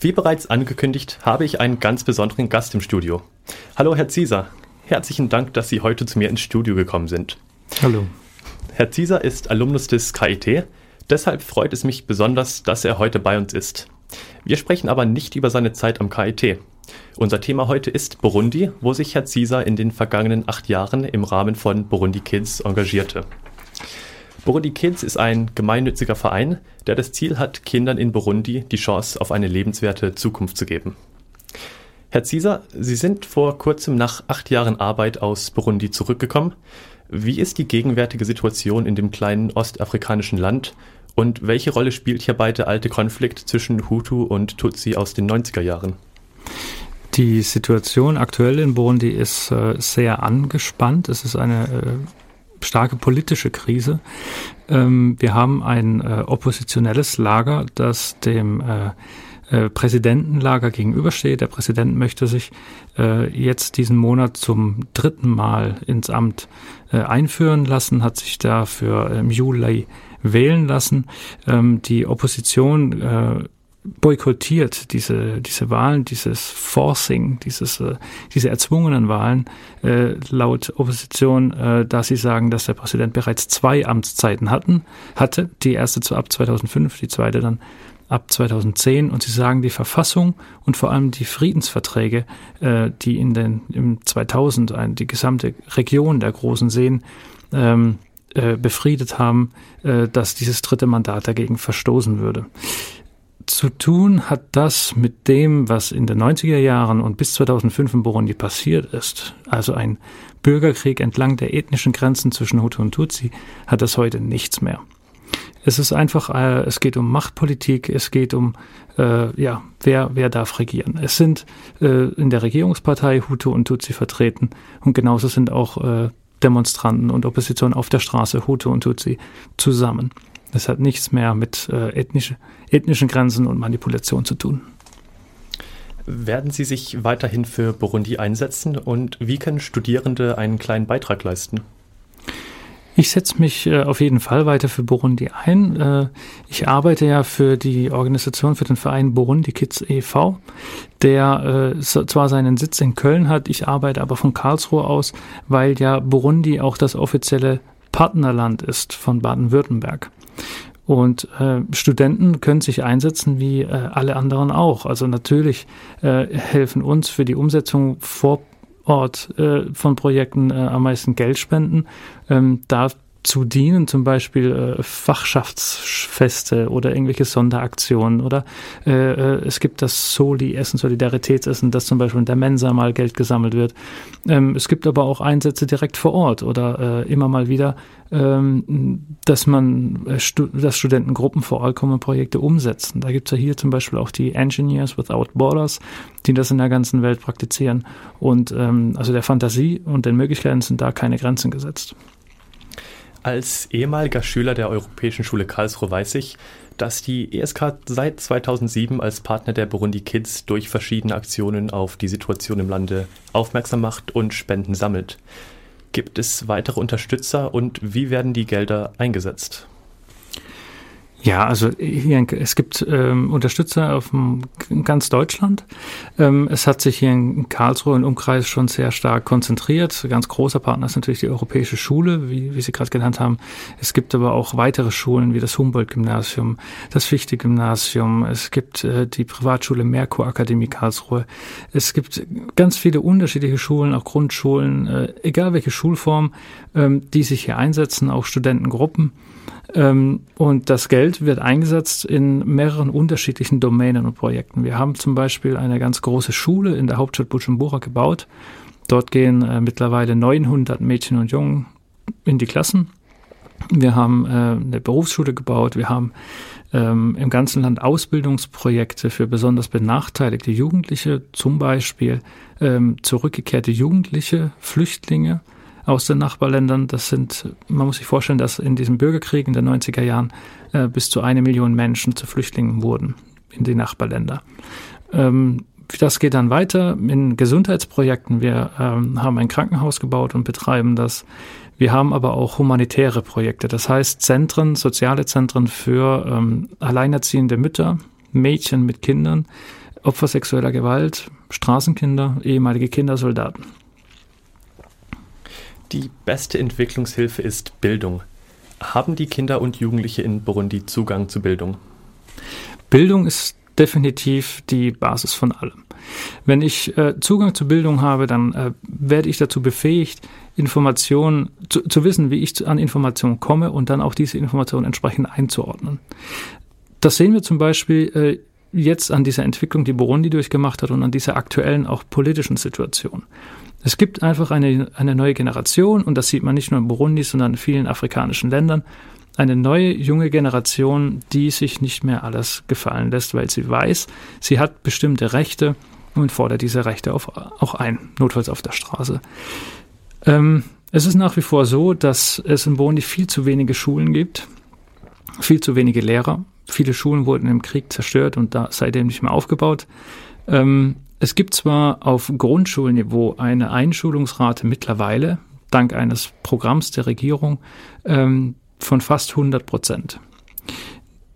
Wie bereits angekündigt, habe ich einen ganz besonderen Gast im Studio. Hallo, Herr Zieser. Herzlichen Dank, dass Sie heute zu mir ins Studio gekommen sind. Hallo. Herr Zieser ist Alumnus des KIT. Deshalb freut es mich besonders, dass er heute bei uns ist. Wir sprechen aber nicht über seine Zeit am KIT. Unser Thema heute ist Burundi, wo sich Herr Zieser in den vergangenen acht Jahren im Rahmen von Burundi Kids engagierte. Burundi Kids ist ein gemeinnütziger Verein, der das Ziel hat, Kindern in Burundi die Chance auf eine lebenswerte Zukunft zu geben. Herr Zieser, Sie sind vor kurzem nach acht Jahren Arbeit aus Burundi zurückgekommen. Wie ist die gegenwärtige Situation in dem kleinen ostafrikanischen Land und welche Rolle spielt hierbei der alte Konflikt zwischen Hutu und Tutsi aus den 90er Jahren? Die Situation aktuell in Burundi ist äh, sehr angespannt. Es ist eine äh, starke politische Krise. Ähm, wir haben ein äh, oppositionelles Lager, das dem äh, äh, Präsidentenlager gegenübersteht. Der Präsident möchte sich jetzt diesen Monat zum dritten Mal ins Amt einführen lassen, hat sich dafür im Juli wählen lassen. Ähm, die Opposition boykottiert diese, diese Wahlen, dieses Forcing, dieses, äh, diese erzwungenen Wahlen äh, laut Opposition, äh, da sie sagen, dass der Präsident bereits zwei Amtszeiten hatten, hatte, die erste zu ab 2005, die zweite dann ab 2010 und sie sagen, die Verfassung und vor allem die Friedensverträge, äh, die in den im 2000 ein, die gesamte Region der großen Seen ähm, äh, befriedet haben, äh, dass dieses dritte Mandat dagegen verstoßen würde zu tun hat das mit dem, was in den 90er Jahren und bis 2005 in Burundi passiert ist. Also ein Bürgerkrieg entlang der ethnischen Grenzen zwischen Hutu und Tutsi hat das heute nichts mehr. Es ist einfach, äh, es geht um Machtpolitik, es geht um, äh, ja, wer, wer darf regieren. Es sind äh, in der Regierungspartei Hutu und Tutsi vertreten und genauso sind auch äh, Demonstranten und Opposition auf der Straße Hutu und Tutsi zusammen. Das hat nichts mehr mit äh, ethnische, ethnischen Grenzen und Manipulation zu tun. Werden Sie sich weiterhin für Burundi einsetzen und wie können Studierende einen kleinen Beitrag leisten? Ich setze mich äh, auf jeden Fall weiter für Burundi ein. Äh, ich arbeite ja für die Organisation, für den Verein Burundi Kids e.V., der äh, zwar seinen Sitz in Köln hat, ich arbeite aber von Karlsruhe aus, weil ja Burundi auch das offizielle Partnerland ist von Baden-Württemberg. Und äh, Studenten können sich einsetzen wie äh, alle anderen auch. Also natürlich äh, helfen uns für die Umsetzung vor Ort äh, von Projekten äh, am meisten Geldspenden. Ähm, da zu dienen, zum Beispiel äh, Fachschaftsfeste oder irgendwelche Sonderaktionen oder äh, äh, es gibt das Soli-Essen, Solidaritätsessen, das zum Beispiel in der Mensa mal Geld gesammelt wird. Ähm, es gibt aber auch Einsätze direkt vor Ort oder äh, immer mal wieder, ähm, dass man, äh, stu dass Studentengruppen vor Ort kommen Projekte umsetzen. Da gibt es ja hier zum Beispiel auch die Engineers Without Borders, die das in der ganzen Welt praktizieren. Und ähm, also der Fantasie und den Möglichkeiten sind da keine Grenzen gesetzt. Als ehemaliger Schüler der Europäischen Schule Karlsruhe weiß ich, dass die ESK seit 2007 als Partner der Burundi Kids durch verschiedene Aktionen auf die Situation im Lande aufmerksam macht und Spenden sammelt. Gibt es weitere Unterstützer und wie werden die Gelder eingesetzt? Ja, also hier, es gibt ähm, Unterstützer auf ganz Deutschland. Ähm, es hat sich hier in Karlsruhe im Umkreis schon sehr stark konzentriert. Ganz großer Partner ist natürlich die Europäische Schule, wie, wie Sie gerade genannt haben. Es gibt aber auch weitere Schulen wie das Humboldt-Gymnasium, das Fichte-Gymnasium. Es gibt äh, die Privatschule Merkur Akademie Karlsruhe. Es gibt ganz viele unterschiedliche Schulen, auch Grundschulen, äh, egal welche Schulform, ähm, die sich hier einsetzen, auch Studentengruppen. Ähm, und das Geld wird eingesetzt in mehreren unterschiedlichen Domänen und Projekten. Wir haben zum Beispiel eine ganz große Schule in der Hauptstadt Bujumbura gebaut. Dort gehen äh, mittlerweile 900 Mädchen und Jungen in die Klassen. Wir haben äh, eine Berufsschule gebaut. Wir haben ähm, im ganzen Land Ausbildungsprojekte für besonders benachteiligte Jugendliche, zum Beispiel ähm, zurückgekehrte Jugendliche, Flüchtlinge aus den Nachbarländern. Das sind, man muss sich vorstellen, dass in diesem Bürgerkrieg in den 90er Jahren äh, bis zu eine Million Menschen zu Flüchtlingen wurden in die Nachbarländer. Ähm, das geht dann weiter in Gesundheitsprojekten. Wir ähm, haben ein Krankenhaus gebaut und betreiben das. Wir haben aber auch humanitäre Projekte, das heißt Zentren, soziale Zentren für ähm, alleinerziehende Mütter, Mädchen mit Kindern, Opfer sexueller Gewalt, Straßenkinder, ehemalige Kindersoldaten. Die beste Entwicklungshilfe ist Bildung. Haben die Kinder und Jugendliche in Burundi Zugang zu Bildung? Bildung ist definitiv die Basis von allem. Wenn ich äh, Zugang zu Bildung habe, dann äh, werde ich dazu befähigt, Informationen zu, zu wissen, wie ich zu, an Informationen komme und dann auch diese Informationen entsprechend einzuordnen. Das sehen wir zum Beispiel äh, jetzt an dieser Entwicklung, die Burundi durchgemacht hat und an dieser aktuellen auch politischen Situation. Es gibt einfach eine, eine neue Generation und das sieht man nicht nur in Burundi, sondern in vielen afrikanischen Ländern, eine neue junge Generation, die sich nicht mehr alles gefallen lässt, weil sie weiß, sie hat bestimmte Rechte und fordert diese Rechte auf, auch ein, notfalls auf der Straße. Ähm, es ist nach wie vor so, dass es in Burundi viel zu wenige Schulen gibt, viel zu wenige Lehrer. Viele Schulen wurden im Krieg zerstört und da seitdem nicht mehr aufgebaut. Ähm, es gibt zwar auf Grundschulniveau eine Einschulungsrate mittlerweile, dank eines Programms der Regierung, ähm, von fast 100 Prozent.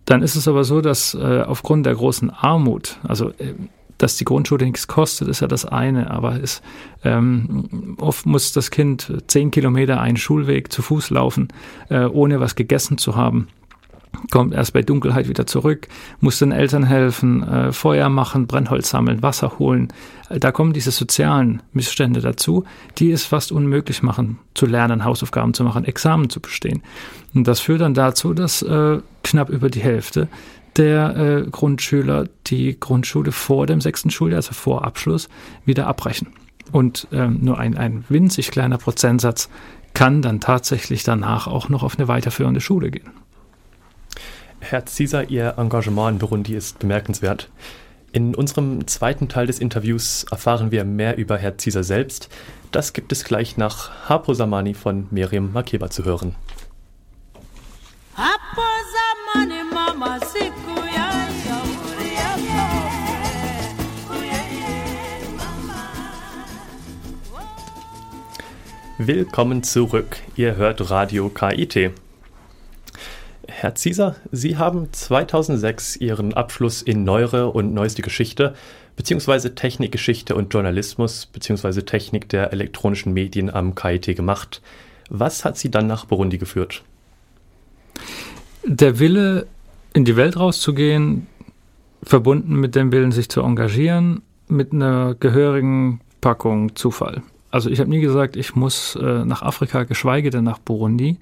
Dann ist es aber so, dass äh, aufgrund der großen Armut, also äh, dass die Grundschule nichts kostet, ist ja das eine, aber es, ähm, oft muss das Kind zehn Kilometer einen Schulweg zu Fuß laufen, äh, ohne was gegessen zu haben kommt erst bei Dunkelheit wieder zurück, muss den Eltern helfen, äh, Feuer machen, Brennholz sammeln, Wasser holen. Da kommen diese sozialen Missstände dazu, die es fast unmöglich machen, zu lernen, Hausaufgaben zu machen, Examen zu bestehen. Und das führt dann dazu, dass äh, knapp über die Hälfte der äh, Grundschüler die Grundschule vor dem sechsten Schuljahr, also vor Abschluss, wieder abbrechen. Und ähm, nur ein, ein winzig kleiner Prozentsatz kann dann tatsächlich danach auch noch auf eine weiterführende Schule gehen. Herr Cesar, Ihr Engagement in Burundi ist bemerkenswert. In unserem zweiten Teil des Interviews erfahren wir mehr über Herr Cesar selbst. Das gibt es gleich nach Hapo Samani von Miriam Makeba zu hören. Willkommen zurück. Ihr hört Radio KIT. Herr Zieser, Sie haben 2006 Ihren Abschluss in Neuere und Neueste Geschichte beziehungsweise Technikgeschichte und Journalismus beziehungsweise Technik der elektronischen Medien am KIT gemacht. Was hat Sie dann nach Burundi geführt? Der Wille, in die Welt rauszugehen, verbunden mit dem Willen, sich zu engagieren, mit einer gehörigen Packung Zufall. Also ich habe nie gesagt, ich muss äh, nach Afrika, geschweige denn nach Burundi.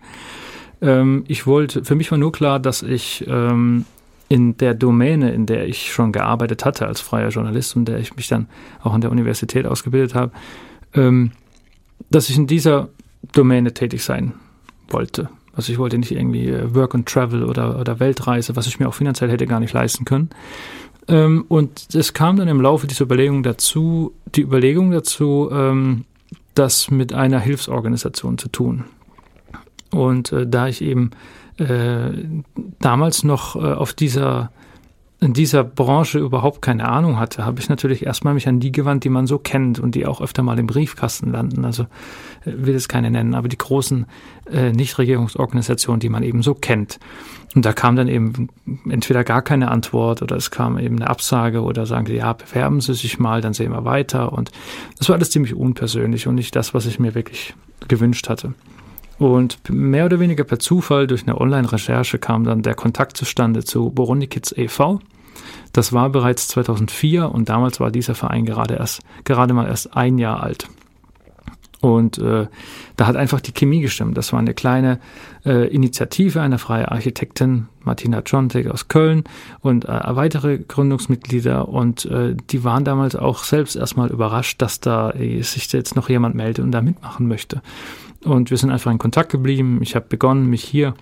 Ähm, ich wollte, für mich war nur klar, dass ich ähm, in der Domäne, in der ich schon gearbeitet hatte als freier Journalist und der ich mich dann auch an der Universität ausgebildet habe, ähm, dass ich in dieser Domäne tätig sein wollte. Also ich wollte nicht irgendwie äh, Work and Travel oder, oder Weltreise, was ich mir auch finanziell hätte gar nicht leisten können. Ähm, und es kam dann im Laufe dieser Überlegung dazu, die Überlegung dazu, ähm, das mit einer Hilfsorganisation zu tun. Und äh, da ich eben äh, damals noch äh, auf dieser in dieser Branche überhaupt keine Ahnung hatte, habe ich natürlich erstmal mich an die gewandt, die man so kennt und die auch öfter mal im Briefkasten landen. Also äh, will es keine nennen, aber die großen äh, Nichtregierungsorganisationen, die man eben so kennt. Und da kam dann eben entweder gar keine Antwort oder es kam eben eine Absage oder sagen sie, ja, bewerben Sie sich mal, dann sehen wir weiter. Und das war alles ziemlich unpersönlich und nicht das, was ich mir wirklich gewünscht hatte. Und mehr oder weniger per Zufall durch eine Online-Recherche kam dann der Kontakt zustande zu Burundi e.V. Das war bereits 2004 und damals war dieser Verein gerade erst, gerade mal erst ein Jahr alt. Und äh, da hat einfach die Chemie gestimmt. Das war eine kleine äh, Initiative einer freien Architektin, Martina Jontek aus Köln und äh, weitere Gründungsmitglieder. Und äh, die waren damals auch selbst erstmal überrascht, dass da äh, sich jetzt noch jemand meldet und da mitmachen möchte. Und wir sind einfach in Kontakt geblieben. Ich habe begonnen, mich hier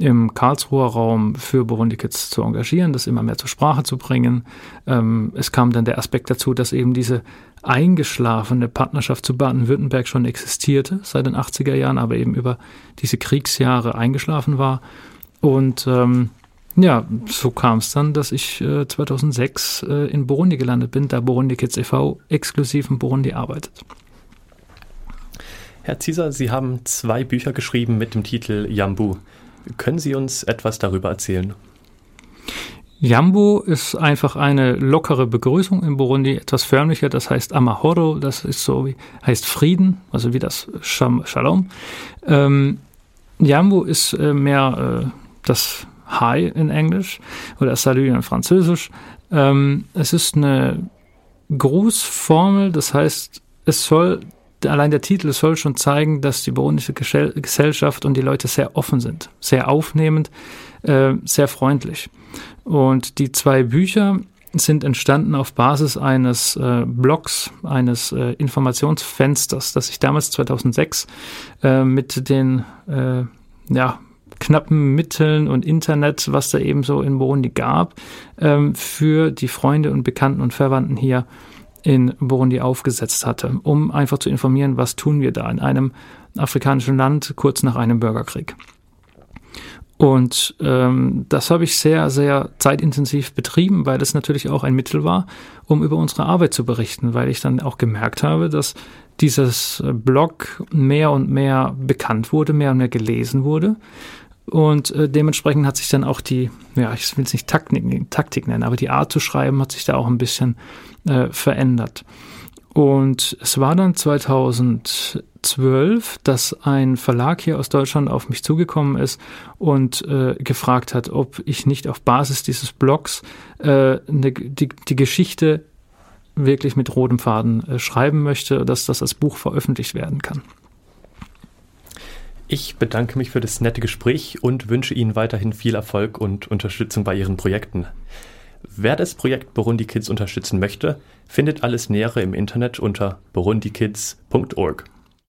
im Karlsruher Raum für Burundi Kids zu engagieren, das immer mehr zur Sprache zu bringen. Ähm, es kam dann der Aspekt dazu, dass eben diese eingeschlafene Partnerschaft zu Baden-Württemberg schon existierte seit den 80er Jahren, aber eben über diese Kriegsjahre eingeschlafen war. Und ähm, ja, so kam es dann, dass ich äh, 2006 äh, in Burundi gelandet bin, da Burundi Kids e.V. exklusiv in Burundi arbeitet. Herr Zieser, Sie haben zwei Bücher geschrieben mit dem Titel Jambu. Können Sie uns etwas darüber erzählen? Jambo ist einfach eine lockere Begrüßung in Burundi, etwas förmlicher, das heißt Amahoro, das ist so wie, heißt Frieden, also wie das Shalom. Ähm, Jambo ist äh, mehr äh, das Hi in Englisch oder Salut in Französisch. Ähm, es ist eine Grußformel, das heißt, es soll, allein der Titel soll schon zeigen, dass die burundische Gesellschaft und die Leute sehr offen sind, sehr aufnehmend, äh, sehr freundlich. Und die zwei Bücher sind entstanden auf Basis eines äh, Blogs, eines äh, Informationsfensters, das ich damals 2006 äh, mit den äh, ja, knappen Mitteln und Internet, was da eben so in Burundi gab, ähm, für die Freunde und Bekannten und Verwandten hier in Burundi aufgesetzt hatte, um einfach zu informieren, was tun wir da in einem afrikanischen Land kurz nach einem Bürgerkrieg. Und ähm, das habe ich sehr, sehr zeitintensiv betrieben, weil es natürlich auch ein Mittel war, um über unsere Arbeit zu berichten, weil ich dann auch gemerkt habe, dass dieses Blog mehr und mehr bekannt wurde, mehr und mehr gelesen wurde. Und äh, dementsprechend hat sich dann auch die, ja, ich will es nicht Taktik, Taktik nennen, aber die Art zu schreiben hat sich da auch ein bisschen äh, verändert. Und es war dann 2012, dass ein Verlag hier aus Deutschland auf mich zugekommen ist und äh, gefragt hat, ob ich nicht auf Basis dieses Blogs äh, ne, die, die Geschichte wirklich mit rotem Faden äh, schreiben möchte, dass das als Buch veröffentlicht werden kann. Ich bedanke mich für das nette Gespräch und wünsche Ihnen weiterhin viel Erfolg und Unterstützung bei Ihren Projekten. Wer das Projekt Burundi Kids unterstützen möchte, findet alles Nähere im Internet unter burundikids.org.